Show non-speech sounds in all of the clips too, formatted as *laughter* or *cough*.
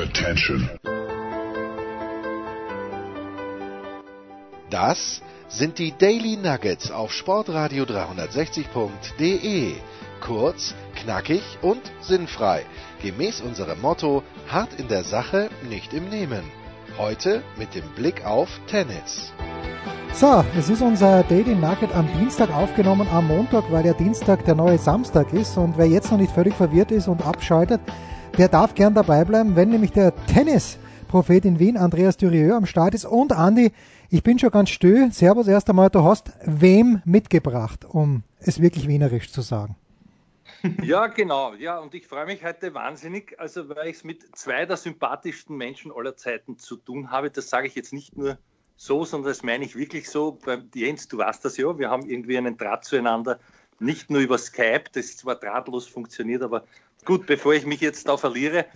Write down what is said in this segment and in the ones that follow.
Attention. Das sind die Daily Nuggets auf Sportradio 360.de. Kurz, knackig und sinnfrei. Gemäß unserem Motto: hart in der Sache, nicht im Nehmen. Heute mit dem Blick auf Tennis. So, es ist unser Daily Nugget am Dienstag aufgenommen, am Montag, weil ja Dienstag der neue Samstag ist. Und wer jetzt noch nicht völlig verwirrt ist und abschaltet, der darf gern dabei bleiben, wenn nämlich der Tennis-Prophet in Wien, Andreas Dürieu, am Start ist. Und Andi, ich bin schon ganz still. Servus erst einmal, du hast wem mitgebracht, um es wirklich wienerisch zu sagen. Ja, genau. Ja, und ich freue mich heute wahnsinnig, also weil ich es mit zwei der sympathischsten Menschen aller Zeiten zu tun habe. Das sage ich jetzt nicht nur so, sondern das meine ich wirklich so. Jens, du weißt das ja, wir haben irgendwie einen Draht zueinander, nicht nur über Skype, das zwar drahtlos funktioniert, aber gut, bevor ich mich jetzt da verliere,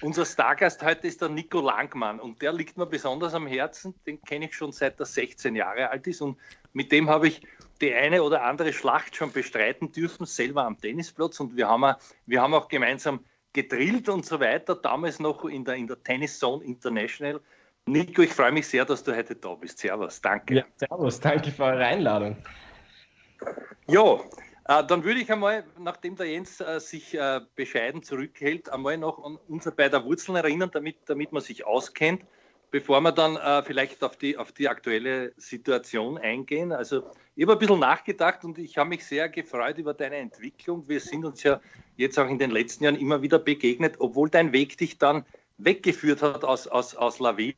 unser Stargast heute ist der Nico Langmann und der liegt mir besonders am Herzen. Den kenne ich schon seit er 16 Jahre alt ist und mit dem habe ich die eine oder andere Schlacht schon bestreiten dürfen, selber am Tennisplatz und wir haben, wir haben auch gemeinsam gedrillt und so weiter, damals noch in der, in der Tennis Zone International Nico, ich freue mich sehr, dass du heute da bist. Servus, danke. Ja, servus, danke für eure Einladung. Ja, äh, dann würde ich einmal, nachdem der Jens äh, sich äh, bescheiden zurückhält, einmal noch an unser beider Wurzeln erinnern, damit, damit man sich auskennt, bevor wir dann vielleicht auf die, auf die aktuelle Situation eingehen. Also ich habe ein bisschen nachgedacht und ich habe mich sehr gefreut über deine Entwicklung. Wir sind uns ja jetzt auch in den letzten Jahren immer wieder begegnet, obwohl dein Weg dich dann weggeführt hat aus, aus, aus La Ville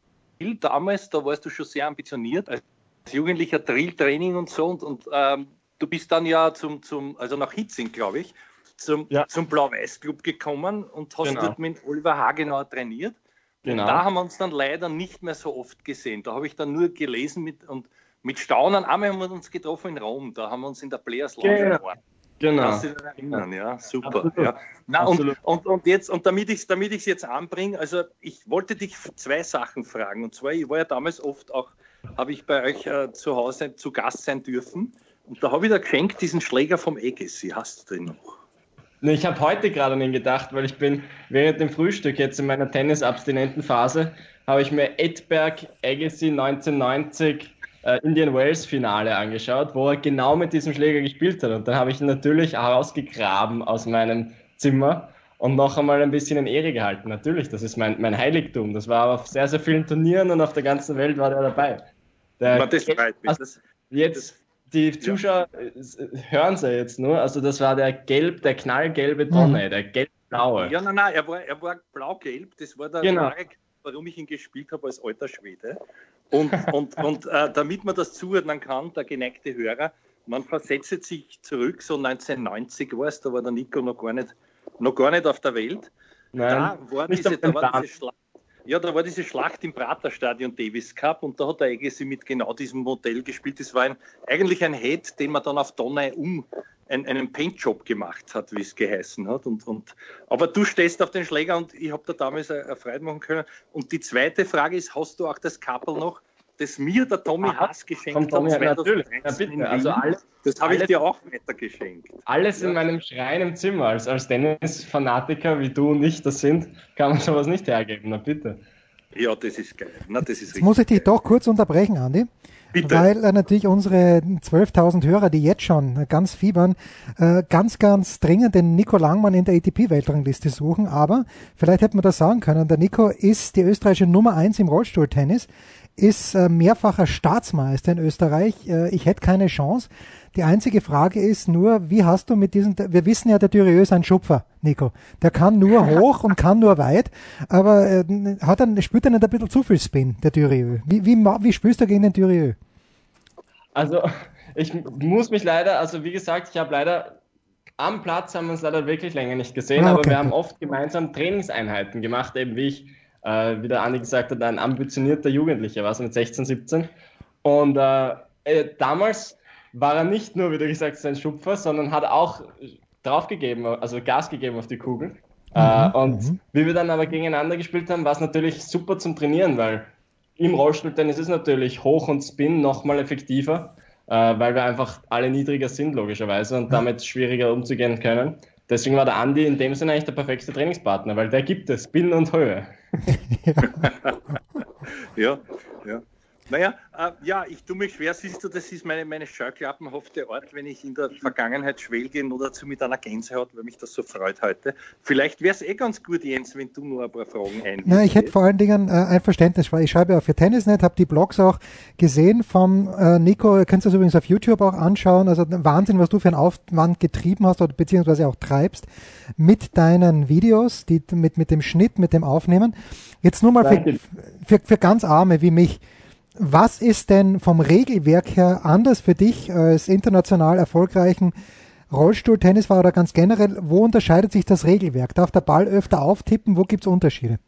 damals, da warst du schon sehr ambitioniert als jugendlicher Drill-Training und so und, und ähm, du bist dann ja zum, zum also nach Hitzing, glaube ich, zum, ja. zum Blau-Weiß-Club gekommen und hast genau. dort mit Oliver Hagenauer trainiert. Genau. Und da haben wir uns dann leider nicht mehr so oft gesehen. Da habe ich dann nur gelesen mit, und mit Staunen. Einmal haben wir uns getroffen in Rom, da haben wir uns in der Players Lounge genau. Genau. Kannst du dich erinnern, ja, super. Ja. Na, und, und, und, jetzt, und damit ich es damit jetzt anbringe, also ich wollte dich zwei Sachen fragen. Und zwar, ich war ja damals oft auch, habe ich bei euch äh, zu Hause zu Gast sein dürfen. Und da habe ich dir geschenkt, diesen Schläger vom Agassi. Hast du den noch? Ich habe heute gerade an ihn gedacht, weil ich bin während dem Frühstück jetzt in meiner tennisabstinenten Phase, habe ich mir Edberg Agassi 1990 äh, Indian Wales Finale angeschaut, wo er genau mit diesem Schläger gespielt hat. Und dann habe ich ihn natürlich herausgegraben aus meinem Zimmer und noch einmal ein bisschen in Ehre gehalten. Natürlich, das ist mein, mein Heiligtum. Das war auf sehr, sehr vielen Turnieren und auf der ganzen Welt war der dabei. Der, das freut mich. Also jetzt, die Zuschauer ja. hören sie jetzt nur. Also, das war der gelb, der knallgelbe Tonne, mhm. der gelb-blaue. Ja, nein, nein, er war, er war blau-gelb. Das war der genau. Marek, warum ich ihn gespielt habe als alter Schwede. Und, *laughs* und, und äh, damit man das zuordnen kann, der geneigte Hörer, man versetzt sich zurück, so 1990 war es, da war der Nico noch gar nicht, noch gar nicht auf der Welt. Nein, da war, diese, da war diese Schlacht. Ja, da war diese Schlacht im Praterstadion Davis Cup und da hat der Agassi mit genau diesem Modell gespielt. Das war ein, eigentlich ein Head, den man dann auf Donner um ein, einen Paintjob gemacht hat, wie es geheißen hat. Und, und, aber du stehst auf den Schläger und ich habe da damals eine Freude machen können. Und die zweite Frage ist, hast du auch das Kappel noch, das mir der Tommy Haas geschenkt Tommy hat? Natürlich, ja, bitte. Also alles, das habe ich dir auch weiter geschenkt. Alles ja. in meinem Schrein im Zimmer. Als, als Tennis-Fanatiker, wie du und ich das sind, kann man sowas nicht hergeben. Na bitte. Ja, das ist geil. Na, das ist Jetzt muss ich dich doch kurz unterbrechen, Andi. Bitte. Weil äh, natürlich unsere 12.000 Hörer, die jetzt schon ganz fiebern, äh, ganz, ganz dringend den Nico Langmann in der ATP-Weltrangliste suchen. Aber vielleicht hätte man das sagen können. Der Nico ist die österreichische Nummer eins im Rollstuhltennis, ist äh, mehrfacher Staatsmeister in Österreich. Äh, ich hätte keine Chance. Die einzige Frage ist nur, wie hast du mit diesem, wir wissen ja, der Dürieu ist ein Schupfer, Nico. Der kann nur *laughs* hoch und kann nur weit, aber äh, hat dann, spürt er nicht ein bisschen zu viel Spin, der Dürieu. Wie, wie, wie spürst du gegen den Dürieu? Also, ich muss mich leider, also wie gesagt, ich habe leider am Platz haben wir uns leider wirklich länger nicht gesehen, ah, okay. aber wir haben oft gemeinsam Trainingseinheiten gemacht, eben wie ich, äh, wie der Andi gesagt hat, ein ambitionierter Jugendlicher war, so mit 16, 17. Und äh, äh, damals war er nicht nur, wie du gesagt hast, ein Schupfer, sondern hat auch draufgegeben, also Gas gegeben auf die Kugel. Äh, mhm. Und mhm. wie wir dann aber gegeneinander gespielt haben, war es natürlich super zum Trainieren, weil im Rollstuhltennis ist natürlich Hoch und Spin nochmal effektiver, äh, weil wir einfach alle niedriger sind, logischerweise, und damit schwieriger umzugehen können. Deswegen war der Andi in dem Sinne eigentlich der perfekte Trainingspartner, weil der gibt es, Spin und Höhe. *laughs* ja, ja. Naja, äh, ja, ich tue mich schwer, siehst du, das ist meine, meine scheuklappenhafte Art, wenn ich in der Vergangenheit schwelge oder dazu mit einer Gänsehaut, weil mich das so freut heute. Vielleicht wäre es eh ganz gut, Jens, wenn du nur ein paar Fragen ein. Na, ich hätte vor allen Dingen äh, ein Verständnis, weil ich schreibe ja für Tennisnet, habe die Blogs auch gesehen vom äh, Nico, ihr könnt das übrigens auf YouTube auch anschauen, also Wahnsinn, was du für einen Aufwand getrieben hast oder beziehungsweise auch treibst mit deinen Videos, die, mit, mit dem Schnitt, mit dem Aufnehmen. Jetzt nur mal für, für, für ganz Arme wie mich was ist denn vom Regelwerk her anders für dich als international erfolgreichen Rollstuhl-Tennisfahrer oder ganz generell? Wo unterscheidet sich das Regelwerk? Darf der Ball öfter auftippen? Wo gibt es Unterschiede?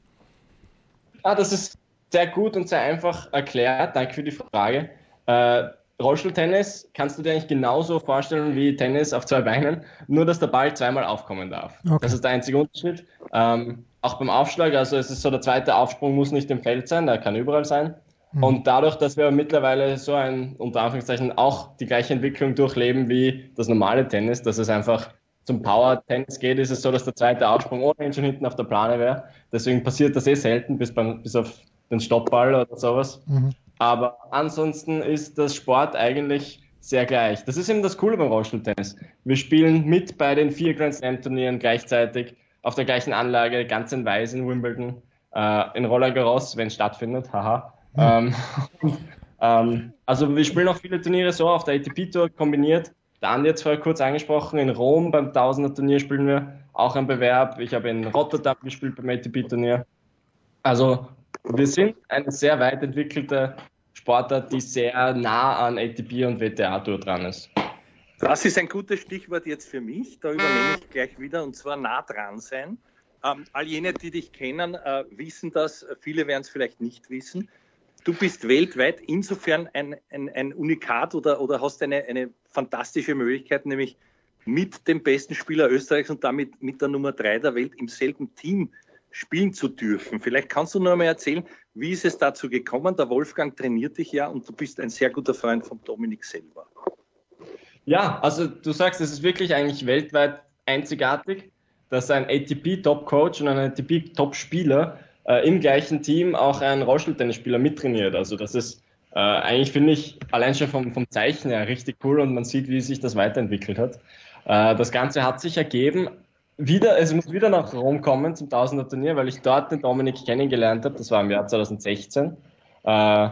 Ah, das ist sehr gut und sehr einfach erklärt. Danke für die Frage. Äh, Rollstuhltennis kannst du dir eigentlich genauso vorstellen wie Tennis auf zwei Beinen, nur dass der Ball zweimal aufkommen darf. Okay. Das ist der einzige Unterschied. Ähm, auch beim Aufschlag, also es ist so, der zweite Aufsprung muss nicht im Feld sein, der kann überall sein. Mhm. Und dadurch, dass wir mittlerweile so ein, unter Anführungszeichen, auch die gleiche Entwicklung durchleben wie das normale Tennis, dass es einfach zum Power-Tennis geht, ist es so, dass der zweite Aufsprung ohnehin schon hinten auf der Plane wäre. Deswegen passiert das eh selten, bis, beim, bis auf den Stoppball oder sowas. Mhm. Aber ansonsten ist das Sport eigentlich sehr gleich. Das ist eben das Coole beim Rollstuhltennis. Wir spielen mit bei den vier Grand Slam-Turnieren gleichzeitig auf der gleichen Anlage, ganz in Weiß in Wimbledon, äh, in Roland Garros, wenn es stattfindet, haha. Ähm, *laughs* ähm, also wir spielen auch viele Turniere so auf der ATP-Tour kombiniert. Der Andi hat es vorher kurz angesprochen, in Rom beim 1000er Turnier spielen wir auch einen Bewerb. Ich habe in Rotterdam gespielt beim ATP-Turnier. Also wir sind eine sehr weit entwickelte Sportart, die sehr nah an ATP und WTA-Tour dran ist. Das ist ein gutes Stichwort jetzt für mich. Da übernehme ich gleich wieder und zwar nah dran sein. Ähm, all jene, die dich kennen, äh, wissen das. Viele werden es vielleicht nicht wissen du bist weltweit insofern ein, ein, ein Unikat oder, oder hast eine, eine fantastische Möglichkeit, nämlich mit dem besten Spieler Österreichs und damit mit der Nummer drei der Welt im selben Team spielen zu dürfen. Vielleicht kannst du nur mal erzählen, wie ist es dazu gekommen? Der Wolfgang trainiert dich ja und du bist ein sehr guter Freund von Dominik selber. Ja, also du sagst, es ist wirklich eigentlich weltweit einzigartig, dass ein ATP-Top-Coach und ein ATP-Top-Spieler äh, im gleichen Team auch ein Rollstuhltennisspieler mittrainiert. Also das ist äh, eigentlich, finde ich, allein schon vom, vom Zeichen her richtig cool und man sieht, wie sich das weiterentwickelt hat. Äh, das Ganze hat sich ergeben. Wieder, es muss wieder nach Rom kommen zum Tausender Turnier, weil ich dort den Dominik kennengelernt habe. Das war im Jahr 2016. Äh,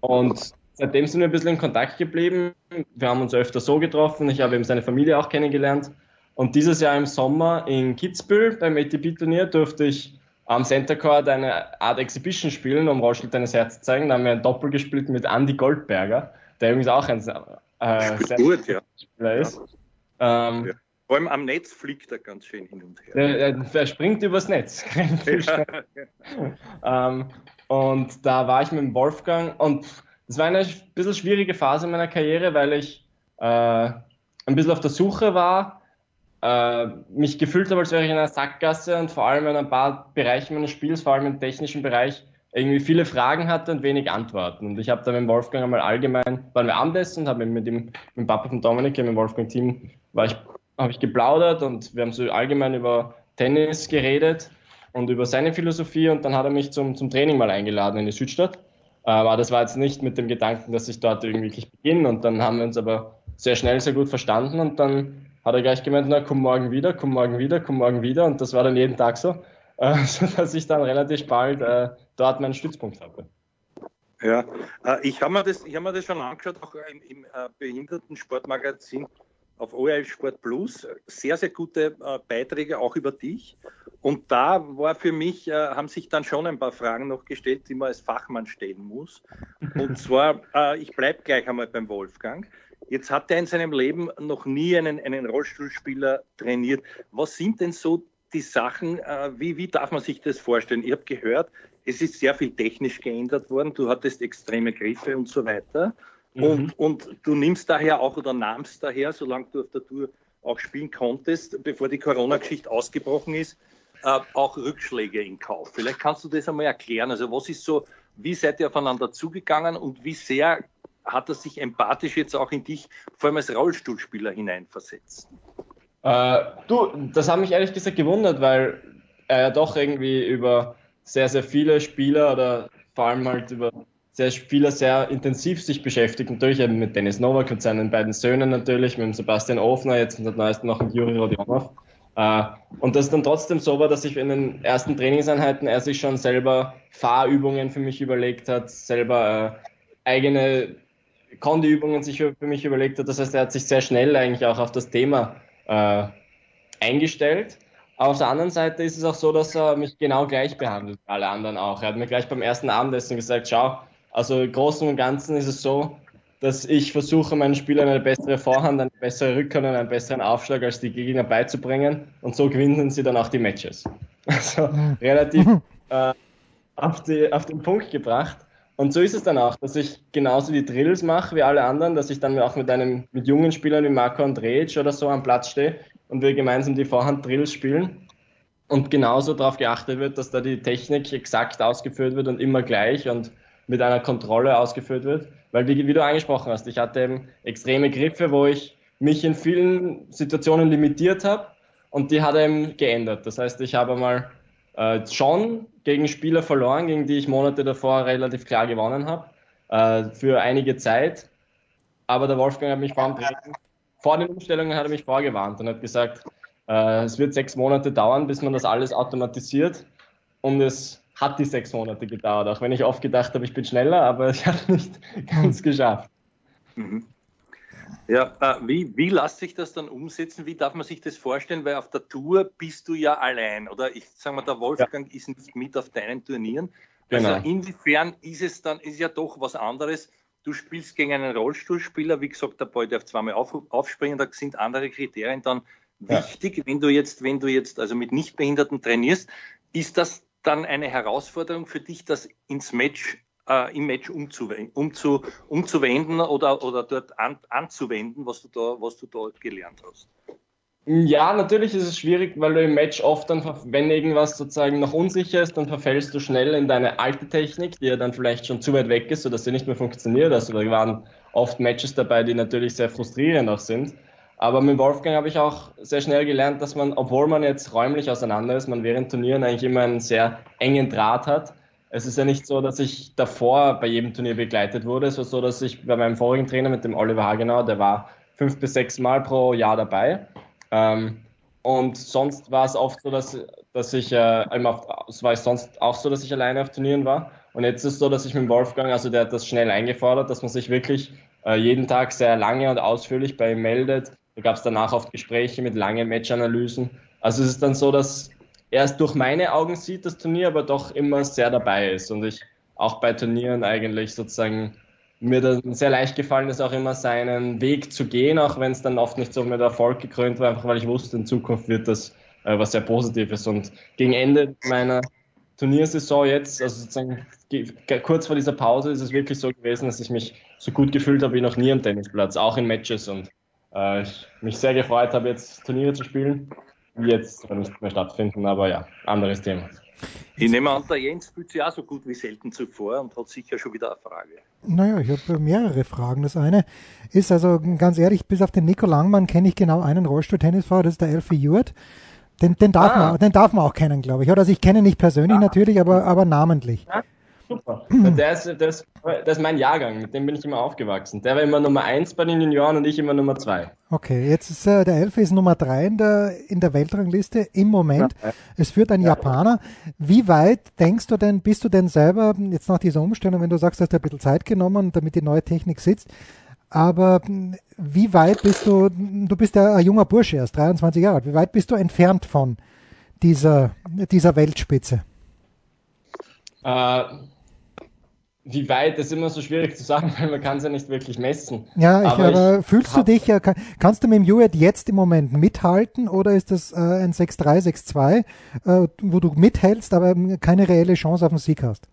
und seitdem sind wir ein bisschen in Kontakt geblieben. Wir haben uns öfter so getroffen. Ich habe eben seine Familie auch kennengelernt. Und dieses Jahr im Sommer in Kitzbühel beim ATP-Turnier durfte ich am Center Court eine Art Exhibition spielen, um Rollstuhl deines Herz zu zeigen. Da haben wir ein Doppel gespielt mit Andy Goldberger, der übrigens auch ein äh, sehr gut, ja. Spieler ist. Ja. Ähm, ja. Vor allem am Netz fliegt er ganz schön hin und her. Der, der springt übers Netz. *laughs* ähm, und da war ich mit dem Wolfgang und das war eine bisschen schwierige Phase meiner Karriere, weil ich äh, ein bisschen auf der Suche war äh, mich gefühlt habe, als wäre ich in einer Sackgasse und vor allem in ein paar Bereichen meines Spiels, vor allem im technischen Bereich, irgendwie viele Fragen hatte und wenig Antworten. Und ich habe da mit Wolfgang einmal allgemein, waren wir Abendessen und habe mit dem, mit Papa von Dominik, mit dem Wolfgang-Team, ich, habe ich geplaudert und wir haben so allgemein über Tennis geredet und über seine Philosophie und dann hat er mich zum, zum Training mal eingeladen in die Südstadt. Äh, aber das war jetzt nicht mit dem Gedanken, dass ich dort irgendwie wirklich beginne und dann haben wir uns aber sehr schnell, sehr gut verstanden und dann hat er gleich gemeint, na komm morgen wieder, komm morgen wieder, komm morgen wieder und das war dann jeden Tag so, *laughs* äh, sodass ich dann relativ bald äh, dort meinen Stützpunkt hatte. Ja, äh, ich habe mir, das, hab mir das schon angeschaut, auch im, im äh, Behindertensportmagazin auf ORF Sport Plus. Sehr, sehr gute äh, Beiträge auch über dich. Und da war für mich, äh, haben sich dann schon ein paar Fragen noch gestellt, die man als Fachmann stellen muss. Und *laughs* zwar, äh, ich bleibe gleich einmal beim Wolfgang. Jetzt hat er in seinem Leben noch nie einen, einen Rollstuhlspieler trainiert. Was sind denn so die Sachen, äh, wie, wie darf man sich das vorstellen? Ich habe gehört, es ist sehr viel technisch geändert worden, du hattest extreme Griffe und so weiter. Mhm. Und, und du nimmst daher auch oder nahmst daher, solange du auf der Tour auch spielen konntest, bevor die Corona-Geschichte ausgebrochen ist, äh, auch Rückschläge in Kauf. Vielleicht kannst du das einmal erklären. Also was ist so, wie seid ihr aufeinander zugegangen und wie sehr hat er sich empathisch jetzt auch in dich, vor allem als Rollstuhlspieler, hineinversetzt? Äh, du, das hat mich ehrlich gesagt gewundert, weil er ja doch irgendwie über sehr, sehr viele Spieler oder vor allem halt über sehr Spieler sehr intensiv sich beschäftigt. Natürlich eben mit Dennis Novak und seinen beiden Söhnen natürlich, mit dem Sebastian Ofner, jetzt und neuesten noch mit Juri Rodionov. Äh, und das ist dann trotzdem so war, dass ich in den ersten Trainingseinheiten er sich schon selber Fahrübungen für mich überlegt hat, selber äh, eigene Kondiübungen sich für mich überlegt hat. Das heißt, er hat sich sehr schnell eigentlich auch auf das Thema äh, eingestellt. Auf der anderen Seite ist es auch so, dass er mich genau gleich behandelt, alle anderen auch. Er hat mir gleich beim ersten Abendessen gesagt, schau, also im Großen und Ganzen ist es so, dass ich versuche, meinen Spielern eine bessere Vorhand, eine bessere Rückhand und einen besseren Aufschlag als die Gegner beizubringen. Und so gewinnen sie dann auch die Matches. *laughs* Also relativ *laughs* äh, auf, die, auf den Punkt gebracht. Und so ist es dann auch, dass ich genauso die Drills mache wie alle anderen, dass ich dann auch mit einem, mit jungen Spielern wie Marco Andrej oder so am Platz stehe und wir gemeinsam die Vorhand-Drills spielen. Und genauso darauf geachtet wird, dass da die Technik exakt ausgeführt wird und immer gleich und mit einer Kontrolle ausgeführt wird. Weil, wie, wie du angesprochen hast, ich hatte eben extreme Griffe, wo ich mich in vielen Situationen limitiert habe und die hat eben geändert. Das heißt, ich habe mal äh, schon gegen Spieler verloren, gegen die ich Monate davor relativ klar gewonnen habe, äh, für einige Zeit. Aber der Wolfgang hat mich vor, den Umstellungen hat er mich vorgewarnt und hat gesagt, äh, es wird sechs Monate dauern, bis man das alles automatisiert und es hat die sechs Monate gedauert, auch wenn ich oft gedacht habe, ich bin schneller, aber *laughs* ich habe nicht ganz geschafft. Mhm. Ja, äh, wie, wie lässt sich das dann umsetzen? Wie darf man sich das vorstellen? Weil auf der Tour bist du ja allein oder ich sage mal, der Wolfgang ja. ist nicht mit auf deinen Turnieren. Also genau. inwiefern ist es dann, ist ja doch was anderes. Du spielst gegen einen Rollstuhlspieler, wie gesagt, der Ball darf zweimal auf, aufspringen, da sind andere Kriterien dann wichtig. Ja. Wenn du jetzt, wenn du jetzt also mit Nichtbehinderten trainierst, ist das dann eine Herausforderung für dich, das ins Match, äh, im Match umzuwenden, umzu, umzuwenden oder, oder dort an, anzuwenden, was du da, was du da gelernt hast? Ja, natürlich ist es schwierig, weil du im Match oft dann, wenn irgendwas sozusagen noch unsicher ist, dann verfällst du schnell in deine alte Technik, die ja dann vielleicht schon zu weit weg ist, sodass sie nicht mehr funktioniert. Also da waren oft Matches dabei, die natürlich sehr frustrierend auch sind. Aber mit Wolfgang habe ich auch sehr schnell gelernt, dass man, obwohl man jetzt räumlich auseinander ist, man während Turnieren eigentlich immer einen sehr engen Draht hat. Es ist ja nicht so, dass ich davor bei jedem Turnier begleitet wurde. Es war so, dass ich bei meinem vorigen Trainer mit dem Oliver Hagenau, der war fünf bis sechs Mal pro Jahr dabei. Ähm, und sonst war es oft so, dass, dass ich, äh, es war sonst auch so, dass ich alleine auf Turnieren war. Und jetzt ist es so, dass ich mit Wolfgang, also der hat das schnell eingefordert, dass man sich wirklich äh, jeden Tag sehr lange und ausführlich bei ihm meldet, da gab es danach oft Gespräche mit langen Matchanalysen. Also es ist dann so, dass er es durch meine Augen sieht, das Turnier, aber doch immer sehr dabei ist. Und ich auch bei Turnieren eigentlich sozusagen mir dann sehr leicht gefallen ist, auch immer seinen Weg zu gehen, auch wenn es dann oft nicht so mit Erfolg gekrönt war, einfach weil ich wusste, in Zukunft wird das äh, was sehr Positives. Und gegen Ende meiner Turniersaison jetzt, also sozusagen kurz vor dieser Pause, ist es wirklich so gewesen, dass ich mich so gut gefühlt habe wie noch nie am Tennisplatz, auch in Matches. Und äh, ich mich sehr gefreut habe, jetzt Turniere zu spielen, jetzt nicht mehr stattfinden, aber ja, anderes Thema. Ich nehme an, der Jens fühlt sich auch so gut wie selten zuvor und hat sicher schon wieder eine Frage. Naja, ich habe mehrere Fragen. Das eine ist also ganz ehrlich, bis auf den Nico Langmann kenne ich genau einen Rollstuhl-Tennisfahrer, das ist der Elfie Ewart. Den, den, darf ah. man, den darf man auch kennen, glaube ich. Oder also ich kenne ihn nicht persönlich ah. natürlich, aber, aber namentlich. Ja, Super. Der ist, der, ist, der ist mein Jahrgang, mit dem bin ich immer aufgewachsen. Der war immer Nummer 1 bei den Junioren und ich immer Nummer 2. Okay, jetzt ist äh, der Elfe ist Nummer 3 in der, in der Weltrangliste im Moment. Ja. Es führt ein ja. Japaner. Wie weit denkst du denn, bist du denn selber, jetzt nach dieser Umstellung, wenn du sagst, du hast ein bisschen Zeit genommen, damit die neue Technik sitzt, aber wie weit bist du, du bist ja ein junger Bursche erst, 23 Jahre alt, wie weit bist du entfernt von dieser, dieser Weltspitze? Äh, wie weit, ist immer so schwierig zu sagen, *laughs* weil man kann es ja nicht wirklich messen. Ja, ich, aber, aber ich fühlst du dich, kann, kannst du mit dem Juet jetzt im Moment mithalten oder ist das äh, ein 6-3, 6-2, äh, wo du mithältst, aber keine reelle Chance auf den Sieg hast?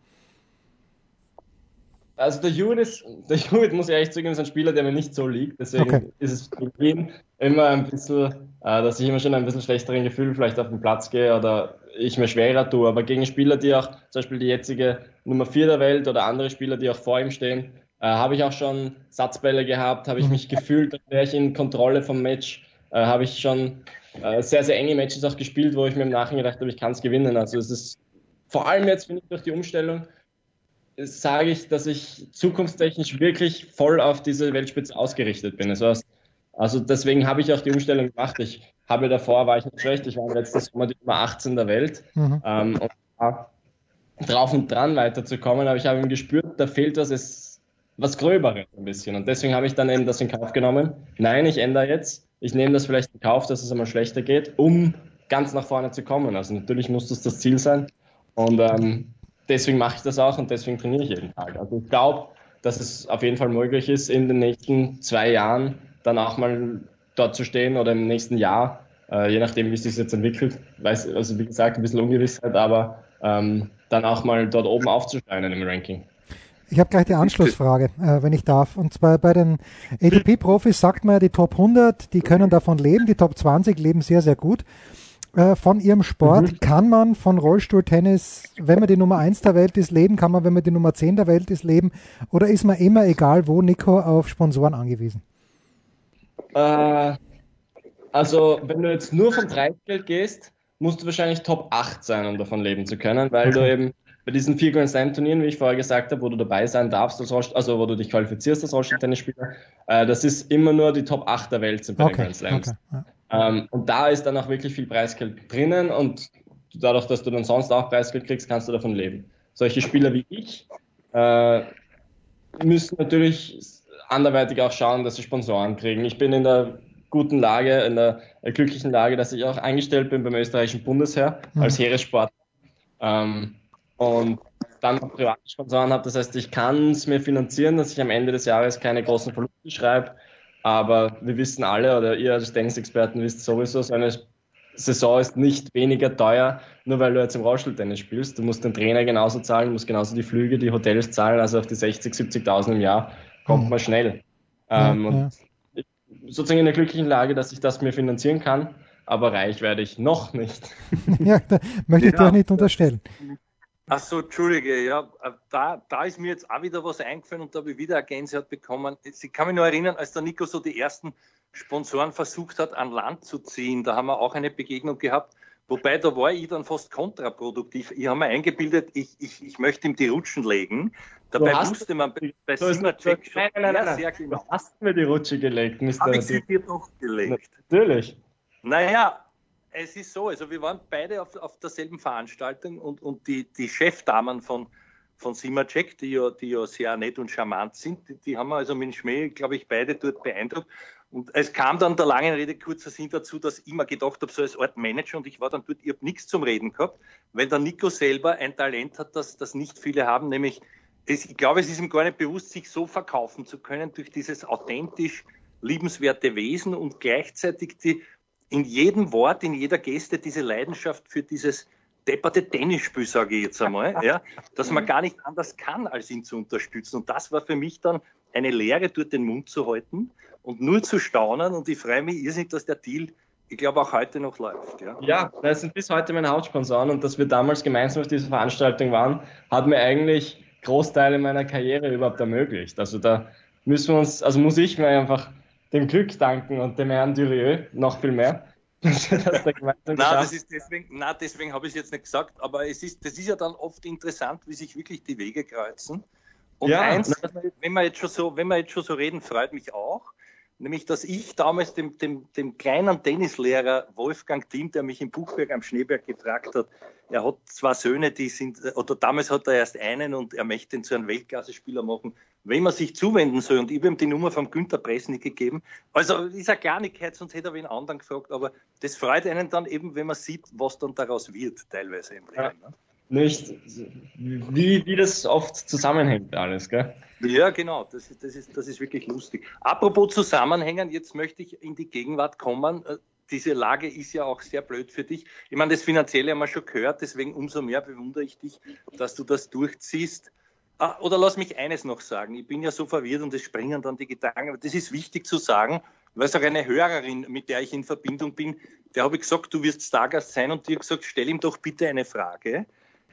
Also der Hewitt ist, *laughs* der Hewitt muss ich ehrlich zugeben, ist ein Spieler, der mir nicht so liegt. Deswegen okay. ist es für ihn immer ein bisschen, äh, dass ich immer schon ein bisschen schlechteren Gefühl vielleicht auf den Platz gehe oder ich mir schwerer tue. Aber gegen Spieler, die auch, zum Beispiel die jetzige Nummer 4 der Welt oder andere Spieler, die auch vor ihm stehen, äh, habe ich auch schon Satzbälle gehabt, habe ich mhm. mich gefühlt, als wäre ich in Kontrolle vom Match. äh, habe ich schon äh, sehr, sehr enge Matches auch gespielt, wo ich mir im Nachhinein gedacht habe, ich kann es gewinnen. Also es ist vor allem jetzt, finde ich, durch die Umstellung, sage ich, dass ich zukunftstechnisch wirklich voll auf diese Weltspitze ausgerichtet bin. Also, also deswegen habe ich auch die Umstellung gemacht. Ich habe davor, war ich nicht schlecht, ich war letztes Sommer die Nummer 18 der Welt mhm. ähm, und drauf und dran weiterzukommen, aber ich habe gespürt, da fehlt was, ist was Gröberes ein bisschen und deswegen habe ich dann eben das in Kauf genommen. Nein, ich ändere jetzt, ich nehme das vielleicht in Kauf, dass es einmal schlechter geht, um ganz nach vorne zu kommen. Also natürlich muss das das Ziel sein und ähm, deswegen mache ich das auch und deswegen trainiere ich jeden Tag. Also ich glaube, dass es auf jeden Fall möglich ist, in den nächsten zwei Jahren dann auch mal dort zu stehen oder im nächsten Jahr, äh, je nachdem, wie es sich jetzt entwickelt. Weiß, also wie gesagt, ein bisschen Ungewissheit, aber ähm, dann auch mal dort oben aufzusteigen im Ranking. Ich habe gleich die Anschlussfrage, äh, wenn ich darf. Und zwar bei den ATP-Profis sagt man ja, die Top 100, die können davon leben, die Top 20 leben sehr, sehr gut äh, von ihrem Sport. Mhm. Kann man von Rollstuhltennis, wenn man die Nummer 1 der Welt ist, leben? Kann man, wenn man die Nummer 10 der Welt ist, leben? Oder ist man immer, egal wo, Nico, auf Sponsoren angewiesen? Äh, also, wenn du jetzt nur vom Preisgeld gehst, musst du wahrscheinlich Top 8 sein, um davon leben zu können, weil du eben bei diesen vier Grand Slam Turnieren, wie ich vorher gesagt habe, wo du dabei sein darfst, als Rollstuhl, also wo du dich qualifizierst als Rollstuhl-Tennisspieler, äh, das ist immer nur die Top 8 der Welt sind bei okay. den Grand Slams. Okay. Ja. Ähm, und da ist dann auch wirklich viel Preisgeld drinnen und dadurch, dass du dann sonst auch Preisgeld kriegst, kannst du davon leben. Solche Spieler wie ich äh, müssen natürlich anderweitig auch schauen, dass sie Sponsoren kriegen. Ich bin in der guten Lage, in der glücklichen Lage, dass ich auch eingestellt bin beim österreichischen Bundesheer mhm. als Heeressportler ähm, und dann noch private Sponsoren habe. Das heißt, ich kann es mir finanzieren, dass ich am Ende des Jahres keine großen Verluste schreibe aber wir wissen alle, oder ihr als Tennisexperten wisst sowieso, so eine Saison ist nicht weniger teuer, nur weil du jetzt im Rollstuhltennis spielst. Du musst den Trainer genauso zahlen, musst genauso die Flüge, die Hotels zahlen, also auf die 60, 70.000 im Jahr kommt mhm. man schnell. Ja, ähm, ja. Ich, sozusagen in der glücklichen Lage, dass ich das mir finanzieren kann, aber reich werde ich noch nicht. *laughs* ja, da möchte ich ja. dir nicht unterstellen. Ach so, Entschuldige, ja, da, da ist mir jetzt auch wieder was eingefallen und da habe ich wieder eine Gänsehaut bekommen. Ich kann mich nur erinnern, als der Nico so die ersten Sponsoren versucht hat, an Land zu ziehen, da haben wir auch eine Begegnung gehabt, wobei da war ich dann fast kontraproduktiv. Ich habe mir eingebildet, ich, ich, ich möchte ihm die Rutschen legen. Dabei wusste man bei, bei Simacek schon nein, nein, nein, nein, sehr genau. Du hast mir die Rutsche gelegt, Mr. Habe ich sie dir doch gelegt? Natürlich. Naja, es ist so, also wir waren beide auf, auf derselben Veranstaltung und, und die, die Chefdamen von, von Simacek, die ja, die ja sehr nett und charmant sind, die, die haben wir also mit dem Schmäh, glaube ich, beide dort beeindruckt. Und es kam dann der langen Rede kurzer Sinn dazu, dass ich immer gedacht habe, so als Art Manager und ich war dann dort, ich habe nichts zum Reden gehabt, weil der Nico selber ein Talent hat, das, das nicht viele haben, nämlich es, ich glaube, es ist ihm gar nicht bewusst, sich so verkaufen zu können durch dieses authentisch liebenswerte Wesen und gleichzeitig die, in jedem Wort, in jeder Geste diese Leidenschaft für dieses depperte Tennisspiel, sage ich jetzt einmal, ja, dass man gar nicht anders kann, als ihn zu unterstützen. Und das war für mich dann eine Lehre, dort den Mund zu halten und nur zu staunen. Und ich freue mich irrsinnig, dass der Deal, ich glaube, auch heute noch läuft. Ja, ja das sind bis heute meine Hauptsponsoren. Und dass wir damals gemeinsam auf dieser Veranstaltung waren, hat mir eigentlich Großteile meiner Karriere überhaupt ermöglicht. Also da müssen wir uns, also muss ich mir einfach dem Glück danken und dem Herrn Durieux noch viel mehr. *laughs* nein, das ist deswegen, nein, deswegen habe ich es jetzt nicht gesagt, aber es ist, das ist ja dann oft interessant, wie sich wirklich die Wege kreuzen. Und ja, eins, wenn wir jetzt schon so, wenn wir jetzt schon so reden, freut mich auch, nämlich dass ich damals dem, dem, dem kleinen Tennislehrer Wolfgang Thiem, der mich in Buchberg am Schneeberg gefragt hat, er hat zwei Söhne, die sind, oder damals hat er erst einen und er möchte ihn zu einem Weltklasse-Spieler machen, wem man sich zuwenden soll. Und ich habe ihm die Nummer vom Günter Presnik gegeben. Also ist eine Kleinigkeit, sonst hätte er wen anderen gefragt, aber das freut einen dann eben, wenn man sieht, was dann daraus wird, teilweise im Leben. Ja. Ne? Nicht, wie, wie das oft zusammenhängt alles, gell? Ja, genau, das ist, das, ist, das ist wirklich lustig. Apropos Zusammenhängen, jetzt möchte ich in die Gegenwart kommen. Äh, diese Lage ist ja auch sehr blöd für dich. Ich meine, das Finanzielle haben wir schon gehört, deswegen umso mehr bewundere ich dich, dass du das durchziehst. Ah, oder lass mich eines noch sagen. Ich bin ja so verwirrt und es springen dann die Gedanken. Aber das ist wichtig zu sagen, weil es auch eine Hörerin, mit der ich in Verbindung bin, der habe ich gesagt, du wirst Stargast sein und hat gesagt, stell ihm doch bitte eine Frage.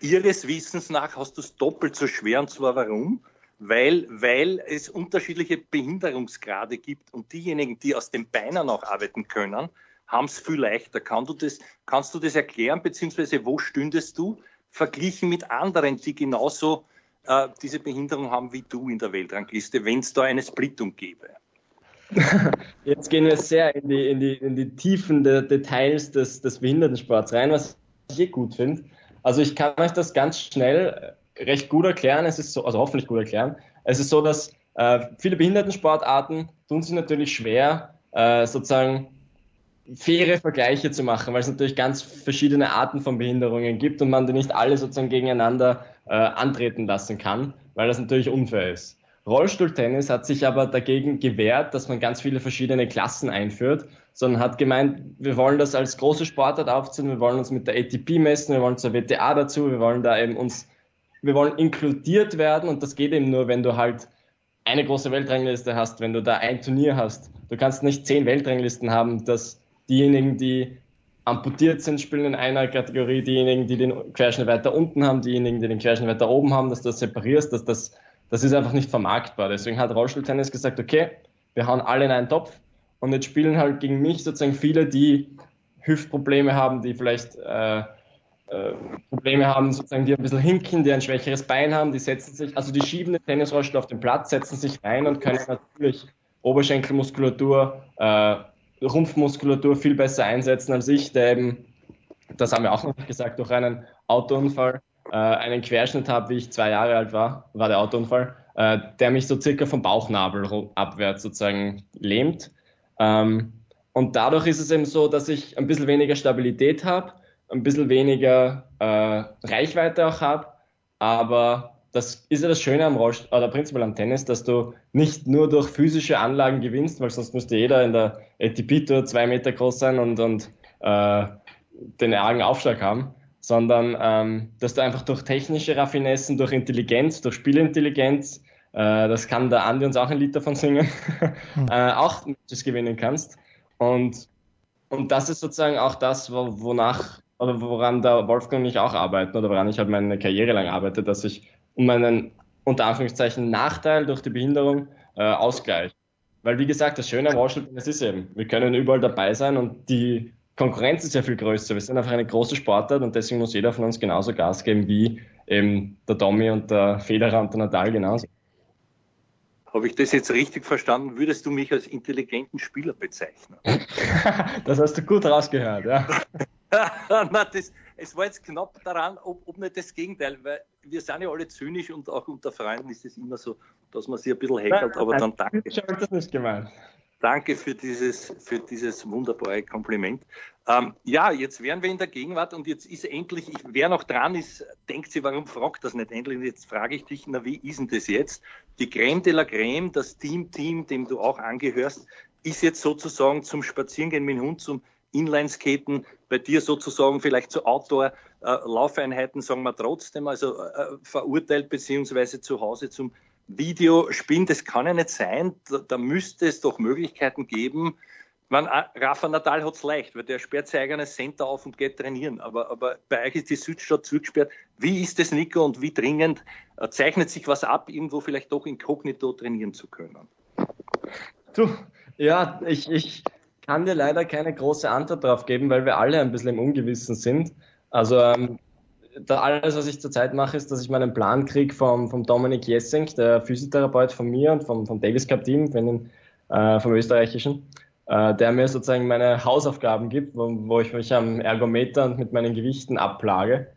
Ihres Wissens nach hast du es doppelt so schwer und zwar warum? weil, weil es unterschiedliche Behinderungsgrade gibt und diejenigen, die aus den Beinen auch arbeiten können, haben es viel leichter. Kann du das, kannst du das erklären, beziehungsweise wo stündest du verglichen mit anderen, die genauso äh, diese Behinderung haben wie du in der Weltrangliste, wenn es da eine Splittung gäbe? *laughs* Jetzt gehen wir sehr in die, in die, in die Tiefen der Details des, des Behindertensports rein, was ich eh gut finde. Also ich kann euch das ganz schnell recht gut erklären. Es ist so, also hoffentlich gut erklären. Es ist so, dass äh, viele Behindertensportarten tun sich natürlich schwer, äh, sozusagen faire Vergleiche zu machen, weil es natürlich ganz verschiedene Arten von Behinderungen gibt und man die nicht alle sozusagen gegeneinander äh, antreten lassen kann, weil das natürlich unfair ist. Rollstuhltennis hat sich aber dagegen gewehrt, dass man ganz viele verschiedene Klassen einführt, sondern hat gemeint, wir wollen das als große Sportart aufziehen, wir wollen uns mit der ATP messen, wir wollen zur WTA dazu, wir wollen da eben uns, wir wollen inkludiert werden und das geht eben nur, wenn du halt eine große Weltrangliste hast, wenn du da ein Turnier hast. Du kannst nicht zehn Weltranglisten haben, dass diejenigen, die amputiert sind, spielen in einer Kategorie, diejenigen, die den Querschnitt weiter unten haben, diejenigen, die den Querschnitt weiter oben haben, dass du das separierst, dass das, das ist einfach nicht vermarktbar. Deswegen hat Rollstuhltennis gesagt, okay, wir hauen alle in einen Topf und jetzt spielen halt gegen mich sozusagen viele, die Hüftprobleme haben, die vielleicht äh, äh, Probleme haben, sozusagen, die ein bisschen hinken, die ein schwächeres Bein haben, die setzen sich, also die schieben den Tennisrollstuhl auf den Platz, setzen sich rein und können natürlich Oberschenkelmuskulatur, äh, Rumpfmuskulatur viel besser einsetzen als ich, der eben, das haben wir auch noch gesagt, durch einen Autounfall äh, einen Querschnitt habe, wie ich zwei Jahre alt war, war der Autounfall, äh, der mich so circa vom Bauchnabel abwärts sozusagen lähmt. Ähm, und dadurch ist es eben so, dass ich ein bisschen weniger Stabilität habe, ein bisschen weniger äh, Reichweite auch habe, aber das ist ja das Schöne am Rollstuhl, oder prinzipiell am Tennis, dass du nicht nur durch physische Anlagen gewinnst, weil sonst müsste jeder in der ATP-Tour zwei Meter groß sein und, und äh, den argen Aufschlag haben, sondern ähm, dass du einfach durch technische Raffinessen, durch Intelligenz, durch Spielintelligenz, das kann der Andi uns auch ein Lied davon singen, *laughs* hm. äh, auch Matches gewinnen kannst. Und, und das ist sozusagen auch das, wonach oder woran der Wolfgang und ich auch arbeiten oder woran ich halt meine Karriere lang arbeite, dass ich um einen unter Anführungszeichen Nachteil durch die Behinderung äh, ausgleicht. Weil wie gesagt, das Schöne am Rollstuhltennis ist eben, wir können überall dabei sein und die Konkurrenz ist ja viel größer. Wir sind einfach eine große Sportart und deswegen muss jeder von uns genauso Gas geben wie eben der Domi und der Federer und der Nadal genauso. Habe ich das jetzt richtig verstanden? Würdest du mich als intelligenten Spieler bezeichnen? *laughs* das hast du gut rausgehört, ja. *laughs* Na, das, es war jetzt knapp daran, ob, ob nicht das Gegenteil, weil wir sind ja alle zynisch und auch unter Freunden ist es immer so, dass man sich ein bisschen häkelt, aber dann danke. Ich habe das nicht gemeint. Danke für dieses, für dieses wunderbare Kompliment. Ähm, ja, jetzt wären wir in der Gegenwart und jetzt ist endlich, ich, wer noch dran ist, denkt sich, warum fragt das nicht endlich? Jetzt frage ich dich, na, wie ist denn das jetzt? Die Creme de la Creme, das Team-Team, dem du auch angehörst, ist jetzt sozusagen zum Spazierengehen mit dem Hund, zum Inlineskaten, bei dir sozusagen vielleicht zu Outdoor-Laufeinheiten, sagen wir trotzdem, also äh, verurteilt beziehungsweise zu Hause zum Videospielen. Das kann ja nicht sein. Da, da müsste es doch Möglichkeiten geben. Man, äh, Rafa Nadal hat es leicht, weil der sperrt sein eigenes Center auf und geht trainieren. Aber, aber bei euch ist die Südstadt zugesperrt. Wie ist das, Nico, und wie dringend äh, zeichnet sich was ab, irgendwo vielleicht doch inkognito trainieren zu können? Du, ja, ich, ich, kann dir leider keine große Antwort darauf geben, weil wir alle ein bisschen im Ungewissen sind. Also ähm, da alles, was ich zurzeit mache, ist, dass ich meinen Plan kriege vom, vom Dominik Jessing, der Physiotherapeut von mir und vom, vom Davis Cup Team, äh, vom österreichischen, äh, der mir sozusagen meine Hausaufgaben gibt, wo, wo ich mich am Ergometer und mit meinen Gewichten abplage.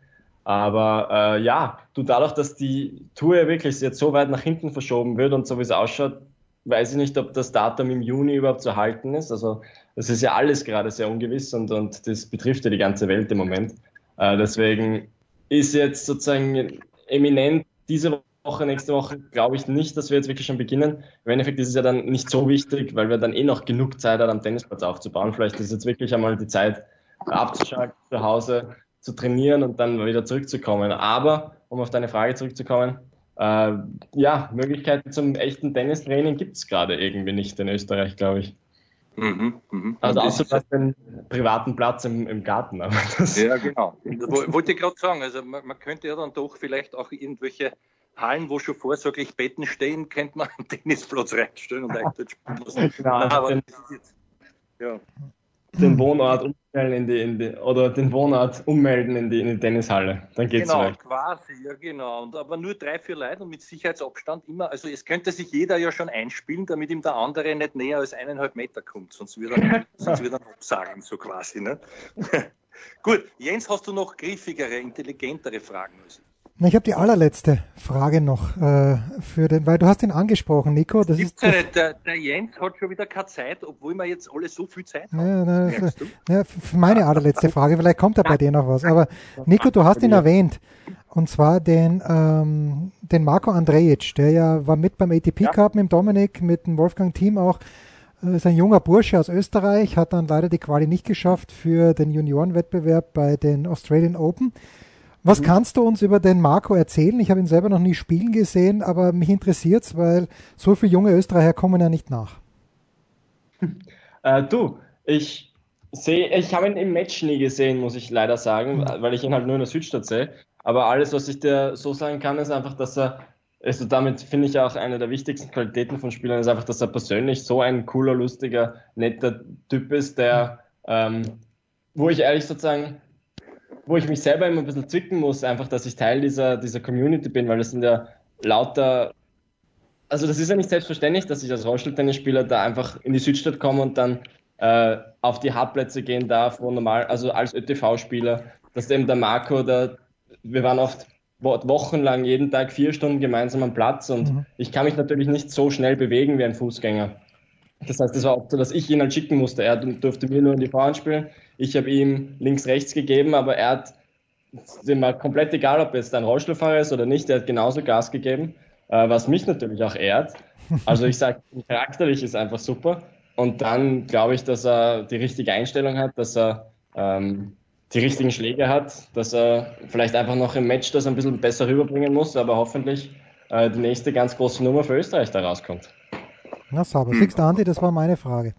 Aber äh, ja, du dadurch, dass die Tour wirklich jetzt so weit nach hinten verschoben wird und so wie es ausschaut, weiß ich nicht, ob das Datum im Juni überhaupt zu halten ist. Also das ist ja alles gerade sehr ungewiss und, und das betrifft ja die ganze Welt im Moment. Äh, deswegen ist jetzt sozusagen eminent diese Woche, nächste Woche, glaube ich nicht, dass wir jetzt wirklich schon beginnen. Im Endeffekt ist es ja dann nicht so wichtig, weil wir dann eh noch genug Zeit haben, am Tennisplatz aufzubauen. Vielleicht ist jetzt wirklich einmal die Zeit abzuschalten, zu Hause zu trainieren und dann wieder zurückzukommen. Aber, um auf deine Frage zurückzukommen, äh, ja, Möglichkeiten zum echten Tennistraining gibt es gerade irgendwie nicht in Österreich, glaube ich. Mhm, mh. Also außer das den privaten Platz im, im Garten. ja, genau. *laughs* Wollte ich gerade sagen, also man, man, könnte ja dann doch vielleicht auch irgendwelche Hallen, wo schon vorsorglich Betten stehen, könnte man einen Tennisplatz reinstellen und eigentlich spielen lassen. Genau, aber den, jetzt, ja. Den Wohnort umstellen in die, in die, oder den Wohnort ummelden in die, in die Tennishalle. Dann geht's Genau, weg. quasi, ja genau. Und, aber nur drei, vier Leute und mit Sicherheitsabstand immer. Also es könnte sich jeder ja schon einspielen, damit ihm der andere nicht näher als eineinhalb Meter kommt, sonst wird er, *laughs* sonst wird er absagen, so quasi. Ne? *laughs* Gut, Jens, hast du noch griffigere, intelligentere Fragen müssen? Ich habe die allerletzte Frage noch äh, für den, weil du hast ihn angesprochen, Nico. Das ist das, der, der, Jens hat schon wieder keine Zeit, obwohl wir jetzt alle so viel Zeit haben. Ja, na, ja, für meine allerletzte Frage, vielleicht kommt da bei dir noch was. Aber Nico, du hast ihn erwähnt. Und zwar den, ähm, den Marco Andrejic, der ja war mit beim ATP Cup mit dem Dominik, mit dem Wolfgang Team auch. Äh, ist ein junger Bursche aus Österreich, hat dann leider die Quali nicht geschafft für den Juniorenwettbewerb bei den Australian Open. Was kannst du uns über den Marco erzählen? Ich habe ihn selber noch nie spielen gesehen, aber mich interessiert es, weil so viele junge Österreicher kommen ja nicht nach. *laughs* Äh, du, ich sehe, ich habe ihn im Match nie gesehen, muss ich leider sagen, mhm. weil ich ihn halt nur in der Südstadt sehe. Aber alles, was ich dir so sagen kann, ist einfach, dass er, also damit finde ich auch eine der wichtigsten Qualitäten von Spielern, ist einfach, dass er persönlich so ein cooler, lustiger, netter Typ ist, der, ähm, wo ich ehrlich sozusagen wo ich mich selber immer ein bisschen zwicken muss, einfach, dass ich Teil dieser, dieser Community bin, weil das sind ja lauter, also das ist ja nicht selbstverständlich, dass ich als Rollstuhltennisspieler da einfach in die Südstadt komme und dann äh, auf die Hartplätze gehen darf, wo normal, also als ÖTV-Spieler, dass eben der Marco, der, wir waren oft wochenlang jeden Tag vier Stunden gemeinsam am Platz und mhm. ich kann mich natürlich nicht so schnell bewegen wie ein Fußgänger. Das heißt, es war auch so, dass ich ihn halt schicken musste. Er durfte mir nur in die Frauen spielen. Ich habe ihm links, rechts gegeben, aber er hat, dem war komplett egal, ob jetzt ein Rollstuhlfahrer ist oder nicht, er hat genauso Gas gegeben, äh, was mich natürlich auch ehrt. Also ich sage, *laughs* charakterlich ist einfach super. Und dann glaube ich, dass er die richtige Einstellung hat, dass er ähm, die richtigen Schläge hat, dass er vielleicht einfach noch im Match das ein bisschen besser rüberbringen muss, aber hoffentlich äh, die nächste ganz große Nummer für Österreich da rauskommt. Na sauber. Hm. Siehst du, Andi, das war meine Frage.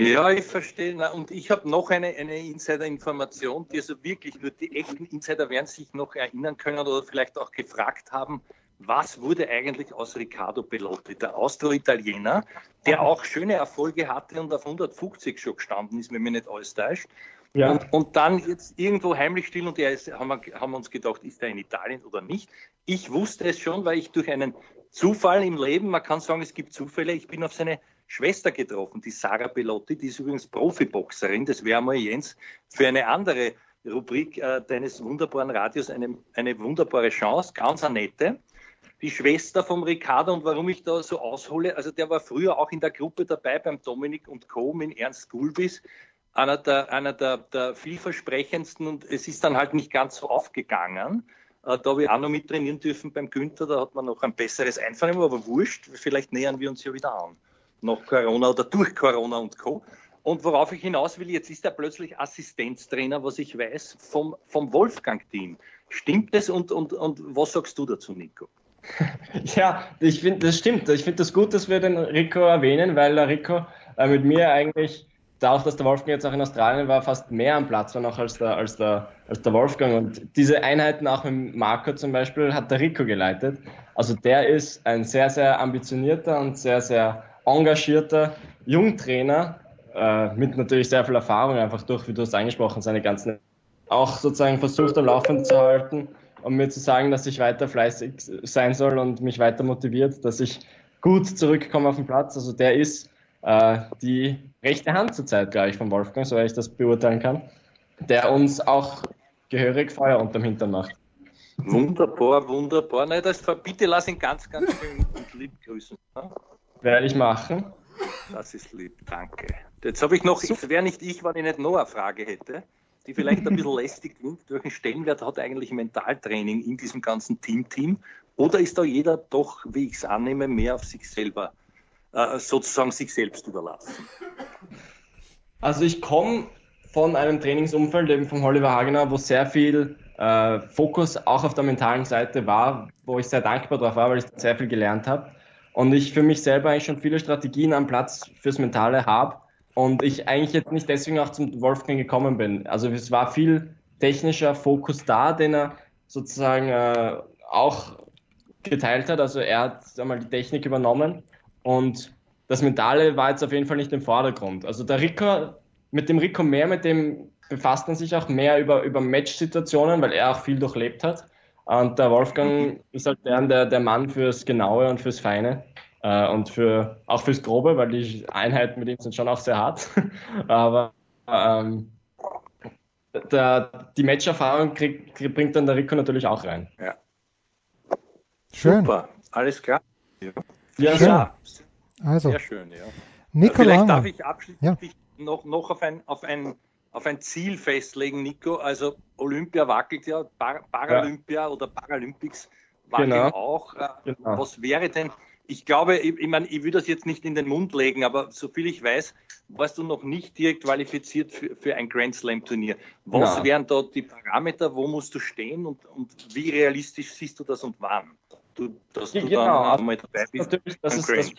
Ja, ich verstehe. Na, und ich habe noch eine, eine Insider-Information, die also wirklich nur die echten Insider werden sich noch erinnern können oder vielleicht auch gefragt haben, was wurde eigentlich aus Riccardo Bellotti, der Austro-Italiener, der auch schöne Erfolge hatte und auf 150 schon gestanden ist, wenn mir nicht alles täuscht. Ja. Und, und, dann jetzt irgendwo heimlich still und er ist, haben, wir, haben wir uns gedacht, ist er in Italien oder nicht? Ich wusste es schon, weil ich durch einen Zufall im Leben, man kann sagen, es gibt Zufälle. Ich bin auf seine Schwester getroffen, die Sarah Bellotti, die ist übrigens Profiboxerin. Das wäre mal Jens für eine andere Rubrik äh, deines wunderbaren Radios eine, eine wunderbare Chance, ganz eine nette. Die Schwester vom Ricardo und warum ich da so aushole, also der war früher auch in der Gruppe dabei beim Dominik und Co. mit Ernst Gulbis, einer der, einer der, der vielversprechendsten und es ist dann halt nicht ganz so aufgegangen. Äh, da ich auch noch mit trainieren dürfen beim Günther, da hat man noch ein besseres Einvernehmen, aber wurscht, vielleicht nähern wir uns ja wieder an. Nach Corona oder durch Corona und Co. Und worauf ich hinaus will, jetzt ist er plötzlich Assistenztrainer, was ich weiß, vom, vom Wolfgang-Team. Stimmt das und, und, und was sagst du dazu, Nico? *laughs* Ja, ich finde, das stimmt. Ich finde das gut, dass wir den Rico erwähnen, weil der Rico äh, mit mir eigentlich dadurch, dass der Wolfgang jetzt auch in Australien war, fast mehr am Platz war noch als der, als der, als der Wolfgang. Und diese Einheiten auch mit Marco zum Beispiel hat der Rico geleitet. Also der ist ein sehr, sehr ambitionierter und sehr, sehr engagierter Jungtrainer äh, mit natürlich sehr viel Erfahrung einfach durch, wie du es angesprochen, seine ganzen auch sozusagen versucht am Laufen zu halten und mir zu sagen, dass ich weiter fleißig sein soll und mich weiter motiviert, dass ich gut zurückkomme auf den Platz. Also der ist äh, die rechte Hand zurzeit, glaube ich, von Wolfgang, soweit ich das beurteilen kann, der uns auch gehörig Feuer unterm Hintern macht. Wunderbar, wunderbar. Nein, das, bitte lass ihn ganz, ganz schön und lieb grüßen. Werde ich machen. Das ist lieb, danke. Jetzt habe ich noch, es wäre nicht ich, wenn ich nicht noch eine Frage hätte, die vielleicht ein bisschen *laughs* lästig klingt. Welchen Stellenwert hat eigentlich Mentaltraining in diesem ganzen Team-Team? Oder ist da jeder doch, wie ich es annehme, mehr auf sich selber äh, sozusagen sich selbst überlassen? Also ich komme von einem Trainingsumfeld eben vom Oliver Hagener, wo sehr viel äh, Fokus auch auf der mentalen Seite war, wo ich sehr dankbar drauf war, weil ich sehr viel gelernt habe. Und ich für mich selber eigentlich schon viele Strategien am Platz fürs Mentale habe und ich eigentlich jetzt nicht deswegen auch zum Wolfgang gekommen bin. Also es war viel technischer Fokus da, den er sozusagen äh, auch geteilt hat. Also er hat einmal die Technik übernommen und das Mentale war jetzt auf jeden Fall nicht im Vordergrund. Also der Rico, mit dem Rico mehr, mit dem befasst man sich auch mehr über, über Match-Situationen, weil er auch viel durchlebt hat. Und der Wolfgang ist halt der, der Mann fürs Genaue und fürs Feine äh, und für, auch fürs Grobe, weil die Einheiten mit ihm sind schon auch sehr hart. *laughs* Aber ähm, der, die Matcherfahrung krieg, bringt dann der Rico natürlich auch rein. Ja. Schön. Super, alles klar. Ja, ja, schön. ja. Also, sehr schön, ja. Nico Vielleicht darf ich abschließend ja. noch, noch auf, ein, auf, ein, auf ein Ziel festlegen, Nico. Also Olympia wackelt ja, Par Paralympia ja. oder Paralympics wackeln genau. auch. Äh, genau. Was wäre denn, ich glaube, ich, ich meine, ich will das jetzt nicht in den Mund legen, aber soviel ich weiß, warst du noch nicht direkt qualifiziert für, für ein Grand Slam Turnier. Was ja. wären da die Parameter? Wo musst du stehen und, und wie realistisch siehst du das und wann? Du, dass du genau, dann einmal dabei bist. Natürlich, das ist das,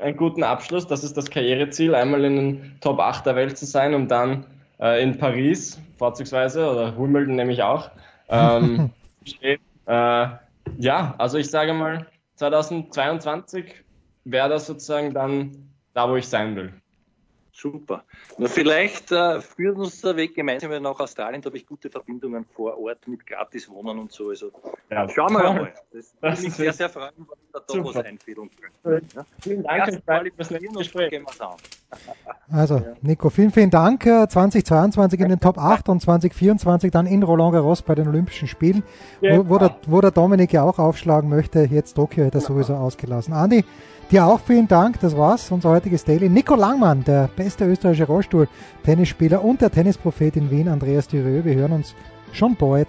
ein guten Abschluss. Das ist das Karriereziel, einmal in den Top 8 der Welt zu sein, um dann äh, in Paris vorzugsweise oder Wimbledon nämlich auch. Ähm, *laughs* steht, äh, ja, also ich sage mal, 2022 wäre das sozusagen dann da, wo ich sein will. Super. Na, vielleicht äh, führt uns der Weg gemeinsam nach Australien. Da habe ich gute Verbindungen vor Ort mit gratis Wohnen und so. Also, ja, schauen wir mal. Das, *laughs* das würde mich sehr, sehr freuen, wenn wir da doch was einfädeln können. Ja? Vielen Dank fürs Gespräch. Also, Nico, vielen, vielen Dank. 2022 in den Top 8 und 2024 dann in Roland Garros bei den Olympischen Spielen, wo, wo, der, wo der Dominik ja auch aufschlagen möchte. Jetzt Tokio hätte er sowieso ausgelassen. Andi, Dir auch vielen Dank, das war's, unser heutiges Daily. Nico Langmann, der beste österreichische Rollstuhl-Tennisspieler und der Tennisprophet in Wien, Andreas Dürö. Wir hören uns schon bald.